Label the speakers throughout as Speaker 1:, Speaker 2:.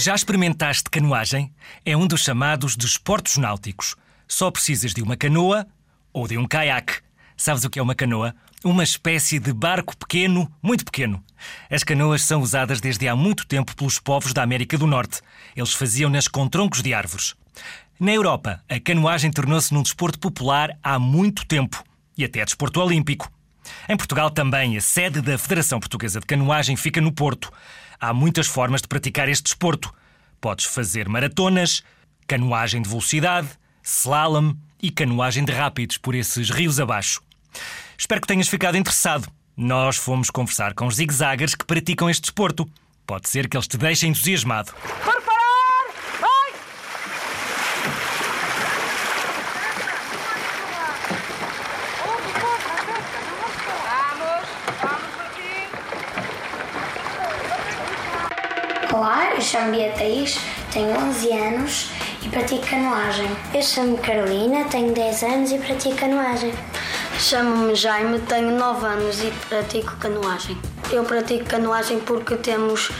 Speaker 1: Já experimentaste canoagem? É um dos chamados desportos náuticos. Só precisas de uma canoa ou de um caiaque. Sabes o que é uma canoa? Uma espécie de barco pequeno, muito pequeno. As canoas são usadas desde há muito tempo pelos povos da América do Norte. Eles faziam-nas com troncos de árvores. Na Europa, a canoagem tornou-se num desporto popular há muito tempo e até desporto olímpico. Em Portugal também, a sede da Federação Portuguesa de Canoagem fica no Porto. Há muitas formas de praticar este desporto. Podes fazer maratonas, canoagem de velocidade, slalom e canoagem de rápidos por esses rios abaixo. Espero que tenhas ficado interessado. Nós fomos conversar com os zigzaggers que praticam este desporto. Pode ser que eles te deixem entusiasmado.
Speaker 2: Olá, eu chamo Beatriz, tenho 11 anos e pratico canoagem. Eu chamo Carolina, tenho 10 anos e pratico canoagem.
Speaker 3: Chamo-me Jaime, tenho 9 anos e pratico canoagem. Eu pratico canoagem porque temos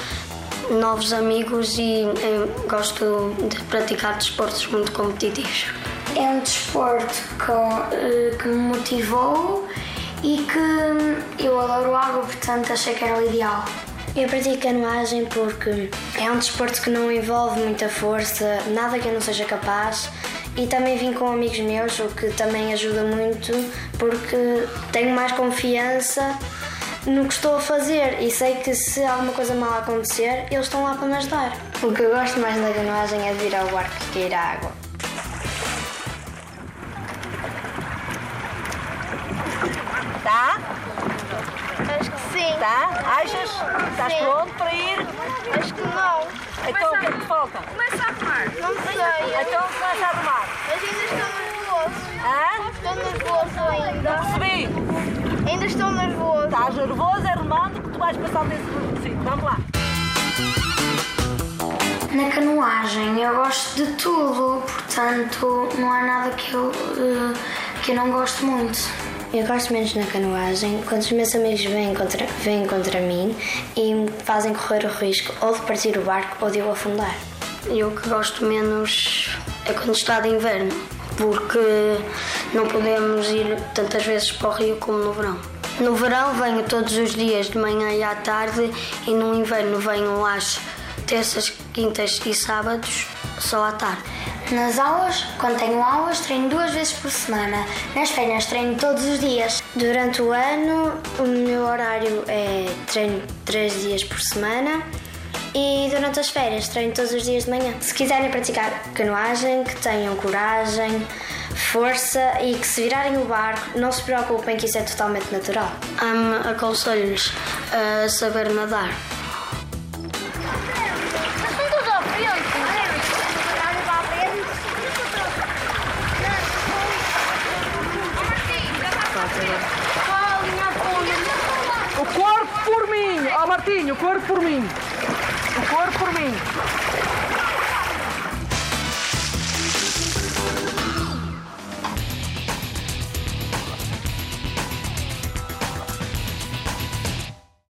Speaker 3: novos amigos e eh, gosto de praticar desportos muito competitivos.
Speaker 2: É um desporto com, eh, que me motivou e que eu adoro água, portanto achei que era o ideal. Eu pratico canoagem porque é um desporto que não envolve muita força, nada que eu não seja capaz. E também vim com amigos meus, o que também ajuda muito, porque tenho mais confiança no que estou a fazer e sei que se alguma coisa mal acontecer, eles estão lá para me ajudar. O que eu gosto mais da canoagem é de ir ao barco e cair à água.
Speaker 4: Tá?
Speaker 5: Acho que sim.
Speaker 4: Tá? Achas? Estás pronto para ir?
Speaker 5: Acho que não.
Speaker 4: Então o que é que te falta?
Speaker 5: Começa a arrumar. Não sei.
Speaker 4: Então começa a arrumar.
Speaker 5: Mas ainda estou nervoso.
Speaker 4: Hã?
Speaker 5: Estou nervoso ainda.
Speaker 4: Percebi?
Speaker 5: Ainda estou nervoso.
Speaker 4: Estás nervoso, é remando que tu vais passar desse requisito. Vamos lá.
Speaker 2: Na canoagem eu gosto de tudo, portanto não há nada que eu, eh, que eu não gosto muito. Eu gosto menos na canoagem quando os meus amigos vêm contra, vêm contra mim e me fazem correr o risco ou de partir o barco ou de eu afundar.
Speaker 3: E o que gosto menos é quando está de inverno, porque não podemos ir tantas vezes para o rio como no verão. No verão venho todos os dias de manhã e à tarde e no inverno venho às terças, quintas e sábados só à tarde.
Speaker 2: Nas aulas, quando tenho aulas, treino duas vezes por semana. Nas férias treino todos os dias. Durante o ano, o meu horário é treino três dias por semana. E durante as férias treino todos os dias de manhã. Se quiserem praticar canoagem, que tenham coragem, força e que se virarem o barco, não se preocupem que isso é totalmente natural.
Speaker 3: Aconselho-lhes a saber nadar.
Speaker 4: o corpo por mim. O corpo por mim.